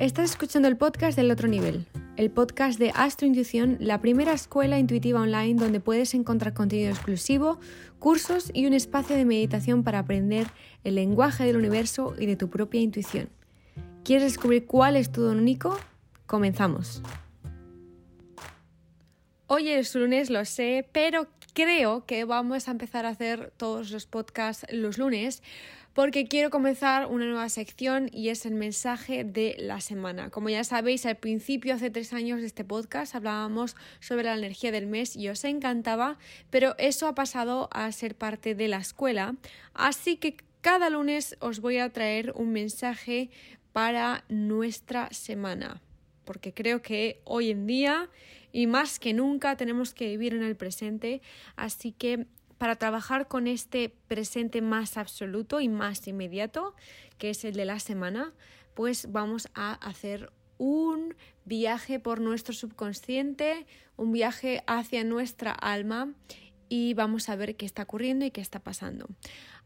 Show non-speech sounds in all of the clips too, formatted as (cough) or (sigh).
Estás escuchando el podcast del otro nivel, el podcast de Astrointuición, la primera escuela intuitiva online donde puedes encontrar contenido exclusivo, cursos y un espacio de meditación para aprender el lenguaje del universo y de tu propia intuición. ¿Quieres descubrir cuál es tu don único? Comenzamos. Hoy es lunes, lo sé, pero creo que vamos a empezar a hacer todos los podcasts los lunes porque quiero comenzar una nueva sección y es el mensaje de la semana. Como ya sabéis, al principio, hace tres años de este podcast, hablábamos sobre la energía del mes y os encantaba, pero eso ha pasado a ser parte de la escuela, así que cada lunes os voy a traer un mensaje para nuestra semana, porque creo que hoy en día y más que nunca tenemos que vivir en el presente, así que para trabajar con este presente más absoluto y más inmediato, que es el de la semana, pues vamos a hacer un viaje por nuestro subconsciente, un viaje hacia nuestra alma y vamos a ver qué está ocurriendo y qué está pasando.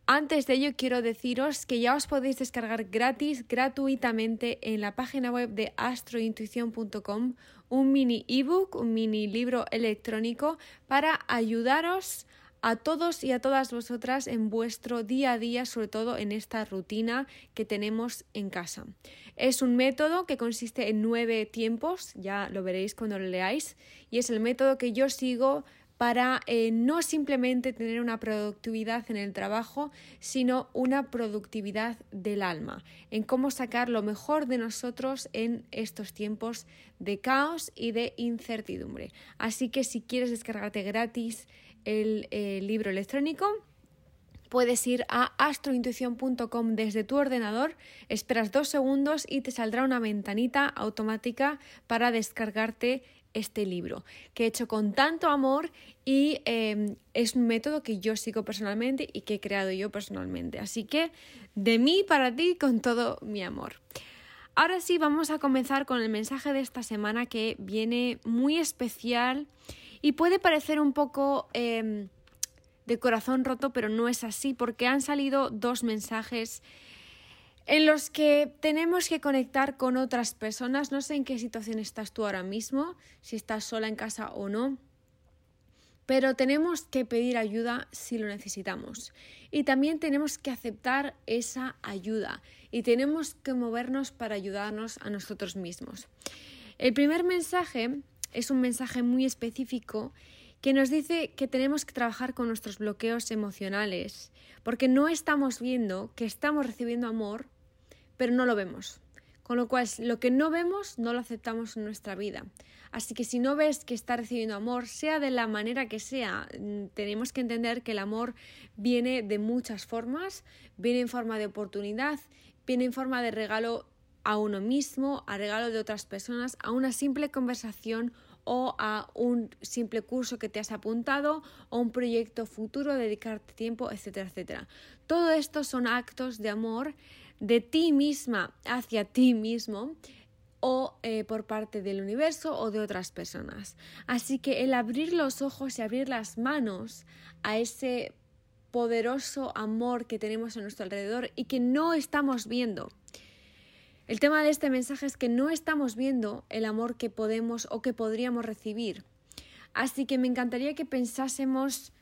Antes de ello quiero deciros que ya os podéis descargar gratis, gratuitamente en la página web de astrointuición.com un mini ebook, un mini libro electrónico para ayudaros a todos y a todas vosotras en vuestro día a día, sobre todo en esta rutina que tenemos en casa. Es un método que consiste en nueve tiempos, ya lo veréis cuando lo leáis, y es el método que yo sigo para eh, no simplemente tener una productividad en el trabajo, sino una productividad del alma, en cómo sacar lo mejor de nosotros en estos tiempos de caos y de incertidumbre. Así que si quieres descargarte gratis el eh, libro electrónico, puedes ir a astrointuición.com desde tu ordenador, esperas dos segundos y te saldrá una ventanita automática para descargarte este libro, que he hecho con tanto amor y em, es un método que yo sigo personalmente y que he creado yo personalmente. Así que de mí para ti con todo mi amor. Ahora sí, vamos a comenzar con el mensaje de esta semana que viene muy especial y puede parecer un poco em, de corazón roto, pero no es así, porque han salido dos mensajes en los que tenemos que conectar con otras personas. No sé en qué situación estás tú ahora mismo, si estás sola en casa o no. Pero tenemos que pedir ayuda si lo necesitamos. Y también tenemos que aceptar esa ayuda. Y tenemos que movernos para ayudarnos a nosotros mismos. El primer mensaje es un mensaje muy específico que nos dice que tenemos que trabajar con nuestros bloqueos emocionales, porque no estamos viendo que estamos recibiendo amor, pero no lo vemos. Con lo cual, lo que no vemos no lo aceptamos en nuestra vida. Así que si no ves que está recibiendo amor, sea de la manera que sea, mm, tenemos que entender que el amor viene de muchas formas, viene en forma de oportunidad, viene en forma de regalo a uno mismo, a regalo de otras personas, a una simple conversación o a un simple curso que te has apuntado o un proyecto futuro, dedicarte tiempo, etcétera, etcétera. Todo esto son actos de amor de ti misma hacia ti mismo o eh, por parte del universo o de otras personas. Así que el abrir los ojos y abrir las manos a ese poderoso amor que tenemos a nuestro alrededor y que no estamos viendo el tema de este mensaje es que no estamos viendo el amor que podemos o que podríamos recibir. Así que me encantaría que pensásemos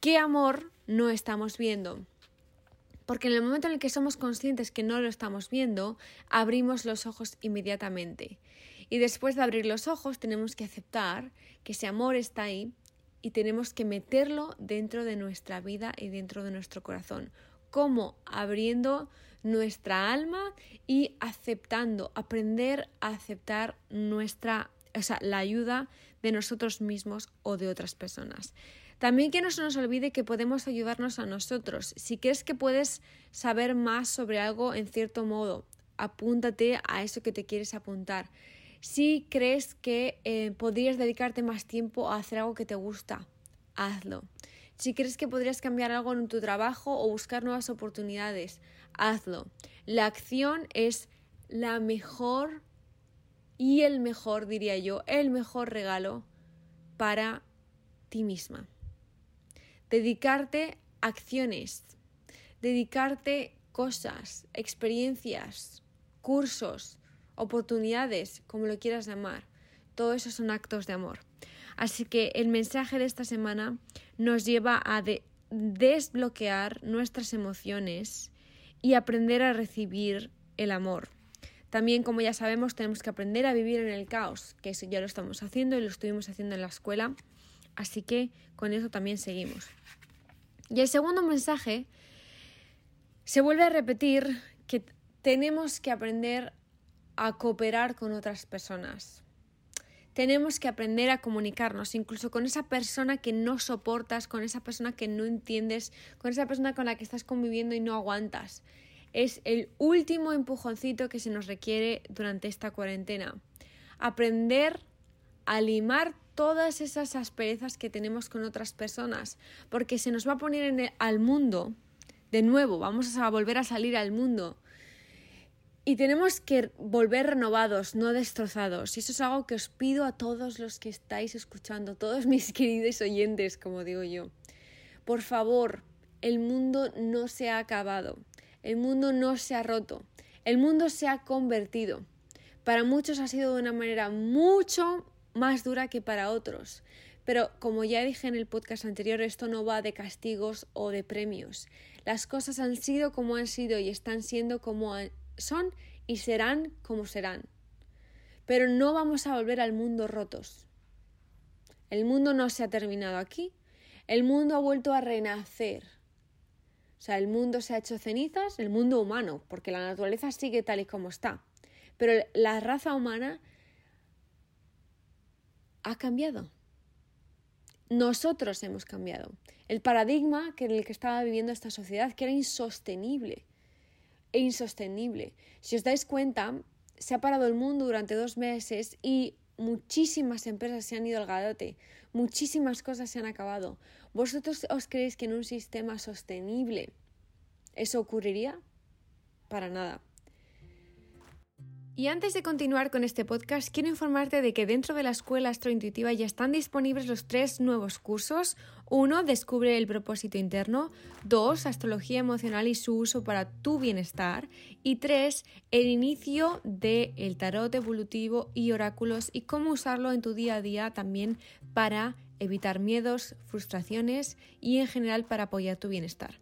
qué amor no estamos viendo. Porque en el momento en el que somos conscientes que no lo estamos viendo, abrimos los ojos inmediatamente. Y después de abrir los ojos tenemos que aceptar que ese amor está ahí y tenemos que meterlo dentro de nuestra vida y dentro de nuestro corazón. ¿Cómo? Abriendo nuestra alma y aceptando, aprender a aceptar nuestra, o sea, la ayuda de nosotros mismos o de otras personas. También que no se nos olvide que podemos ayudarnos a nosotros. Si crees que puedes saber más sobre algo en cierto modo, apúntate a eso que te quieres apuntar. Si crees que eh, podrías dedicarte más tiempo a hacer algo que te gusta, hazlo. Si crees que podrías cambiar algo en tu trabajo o buscar nuevas oportunidades, hazlo. La acción es la mejor y el mejor, diría yo, el mejor regalo para ti misma. Dedicarte acciones, dedicarte cosas, experiencias, cursos, oportunidades, como lo quieras llamar. Todo eso son actos de amor. Así que el mensaje de esta semana nos lleva a desbloquear nuestras emociones y aprender a recibir el amor. También, como ya sabemos, tenemos que aprender a vivir en el caos, que eso ya lo estamos haciendo y lo estuvimos haciendo en la escuela. Así que con eso también seguimos. Y el segundo mensaje se vuelve a repetir que tenemos que aprender a cooperar con otras personas. Tenemos que aprender a comunicarnos, incluso con esa persona que no soportas, con esa persona que no entiendes, con esa persona con la que estás conviviendo y no aguantas es el último empujoncito que se nos requiere durante esta cuarentena. Aprender a limar todas esas asperezas que tenemos con otras personas, porque se nos va a poner en al mundo, de nuevo, vamos a volver a salir al mundo. Y tenemos que volver renovados, no destrozados. Y eso es algo que os pido a todos los que estáis escuchando, todos mis (laughs) queridos oyentes, como digo yo. Por favor, el mundo no se ha acabado. El mundo no se ha roto, el mundo se ha convertido. Para muchos ha sido de una manera mucho más dura que para otros. Pero como ya dije en el podcast anterior, esto no va de castigos o de premios. Las cosas han sido como han sido y están siendo como son y serán como serán. Pero no vamos a volver al mundo rotos. El mundo no se ha terminado aquí. El mundo ha vuelto a renacer o sea, el mundo se ha hecho cenizas, el mundo humano, porque la naturaleza sigue tal y como está. Pero la raza humana ha cambiado. Nosotros hemos cambiado. El paradigma en el que estaba viviendo esta sociedad, que era insostenible. E insostenible. Si os dais cuenta, se ha parado el mundo durante dos meses y muchísimas empresas se han ido al gadote, muchísimas cosas se han acabado. ¿Vosotros os creéis que en un sistema sostenible eso ocurriría? Para nada. Y antes de continuar con este podcast, quiero informarte de que dentro de la escuela astrointuitiva ya están disponibles los tres nuevos cursos. Uno, Descubre el propósito interno. Dos, Astrología emocional y su uso para tu bienestar. Y tres, El inicio del el tarot evolutivo y oráculos y cómo usarlo en tu día a día también para evitar miedos, frustraciones y en general para apoyar tu bienestar.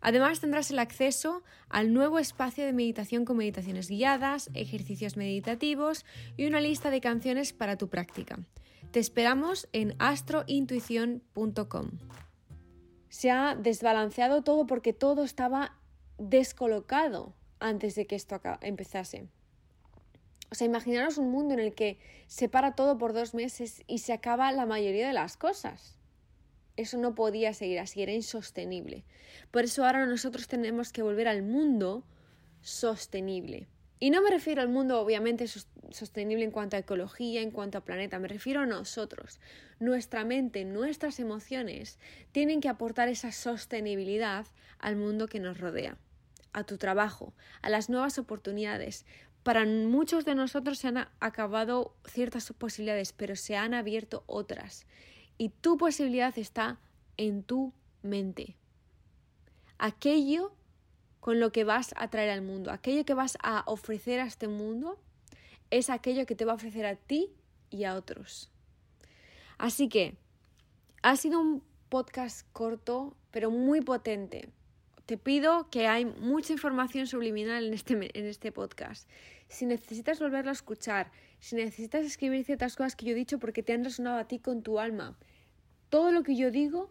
Además tendrás el acceso al nuevo espacio de meditación con meditaciones guiadas, ejercicios meditativos y una lista de canciones para tu práctica. Te esperamos en astrointuición.com. Se ha desbalanceado todo porque todo estaba descolocado antes de que esto empezase. O sea, imaginaros un mundo en el que se para todo por dos meses y se acaba la mayoría de las cosas. Eso no podía seguir así, era insostenible. Por eso ahora nosotros tenemos que volver al mundo sostenible. Y no me refiero al mundo obviamente sostenible en cuanto a ecología, en cuanto a planeta, me refiero a nosotros. Nuestra mente, nuestras emociones tienen que aportar esa sostenibilidad al mundo que nos rodea, a tu trabajo, a las nuevas oportunidades. Para muchos de nosotros se han acabado ciertas posibilidades, pero se han abierto otras y tu posibilidad está en tu mente. Aquello con lo que vas a traer al mundo, aquello que vas a ofrecer a este mundo, es aquello que te va a ofrecer a ti y a otros. Así que ha sido un podcast corto, pero muy potente. Te pido que hay mucha información subliminal en este, en este podcast. Si necesitas volverlo a escuchar, si necesitas escribir ciertas cosas que yo he dicho porque te han resonado a ti con tu alma, todo lo que yo digo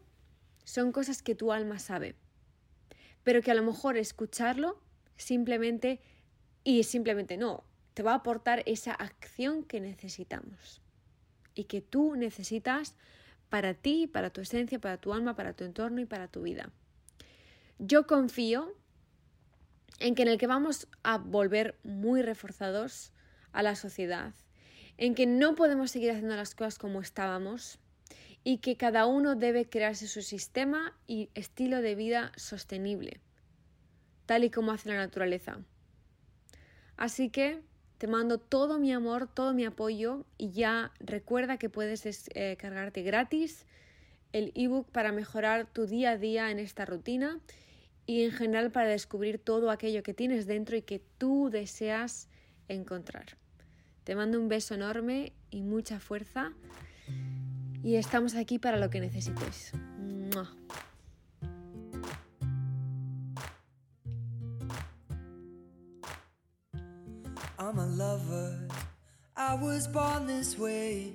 son cosas que tu alma sabe, pero que a lo mejor escucharlo simplemente y simplemente no, te va a aportar esa acción que necesitamos y que tú necesitas para ti, para tu esencia, para tu alma, para tu entorno y para tu vida. Yo confío en que en el que vamos a volver muy reforzados a la sociedad, en que no podemos seguir haciendo las cosas como estábamos, y que cada uno debe crearse su sistema y estilo de vida sostenible, tal y como hace la naturaleza. Así que te mando todo mi amor, todo mi apoyo y ya recuerda que puedes eh, cargarte gratis el ebook para mejorar tu día a día en esta rutina y en general para descubrir todo aquello que tienes dentro y que tú deseas encontrar. Te mando un beso enorme y mucha fuerza. Y estamos aquí para lo que necesitéis. I'm a lover. I was born this way.